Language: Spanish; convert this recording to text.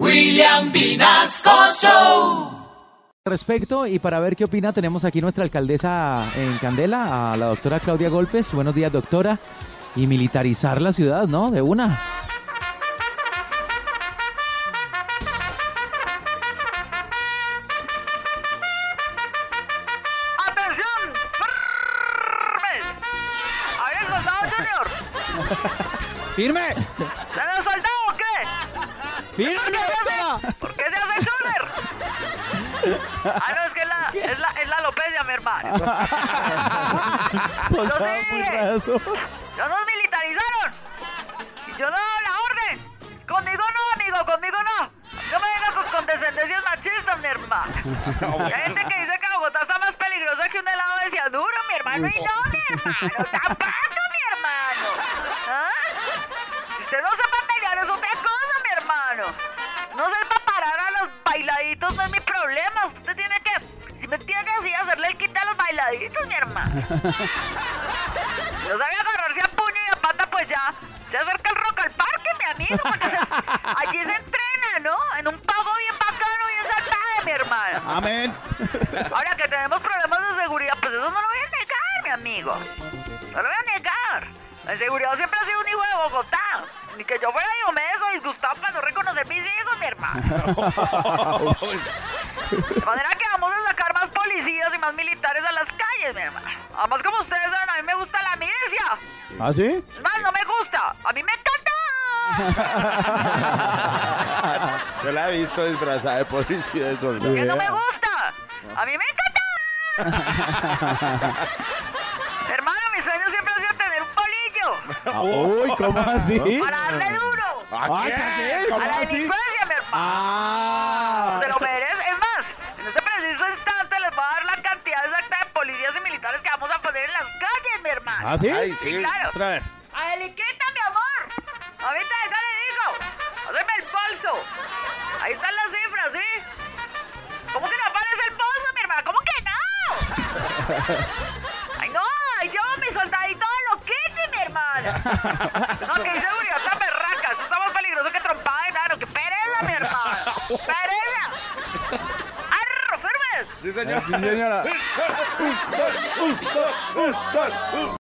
William Vinasco Show. Respecto y para ver qué opina, tenemos aquí nuestra alcaldesa en Candela, a la doctora Claudia Golpes. Buenos días, doctora. Y militarizar la ciudad, ¿no? De una. ¡Atención! ¡Firmes! ¡Ahí el soldado junior! ¡Firme! ¡Firme, ¿Por qué se hace, ¿por qué se hace junior? Ah, no, es que es la, es la, es la alopecia, mi hermano. Soldado Yo muy dije. raso. ¡Ya nos militarizaron! ¡Y yo no doy la orden! ¡Conmigo no, amigo! ¡Conmigo no! No me venga con condescendencias machistas, mi hermano. Y hay gente que dice que Bogotá está más peligrosa que un helado de cianuro, mi hermano. Y no, mi hermano. ¡Tapando, mi hermano! ¿Ah? Usted no sepa hermano. No sepa parar a los bailaditos no es mi problema. Usted tiene que, si me entiende así, hacerle el quita a los bailaditos, mi hermano. No sabe agarrarse a puño y a pata, pues ya. Se acerca el rock al parque, mi amigo. porque se- allí se entrena, ¿no? En un pago bien bacano, bien salvaje, mi hermano. Amén. Ahora que tenemos problemas de seguridad, pues eso no lo voy a negar, mi amigo. No lo voy a negar. La seguridad siempre ha sido un hijo de Bogotá. Ni que yo fuera Diomedes o disgustado para no reconocer mis hijos, mi hermano. De manera que vamos a sacar más policías y más militares a las calles, mi hermano. Además, como ustedes saben, a mí me gusta la milicia. ¿Ah, sí? Es más, no me gusta. A mí me encanta. Yo la he visto disfrazada de policía de soldado. Que no me gusta. A mí me encanta. Hermano, mi sueño siempre ha sido tener un polillo. Uy, ¿cómo así? Para darle duro. Ay, ¿qué? ¿Cómo A la así? delincuencia, mi hermano. Ah. Se lo merece. Es más, en este preciso instante les voy a dar la cantidad exacta de policías y militares que vamos a poner en las calles, mi hermano. ¿Ah, sí? Ay, Sí, sí. claro. A ver. Mi amor. Ahorita acá le digo. Hazme el bolso. Ahí están las cifras, ¿sí? ¿Cómo que no aparece el bolso, mi hermana? ¿Cómo que no? Ay, no. Llevo mi soldadito de loquete, mi hermana. No, que inseguridad tan berraca. Esto está más peligroso que trompada de nano. ¡Que pereza, mi hermana! ¡Pereza! ¡Arro, firmes! Sí, señor. Sí, señora.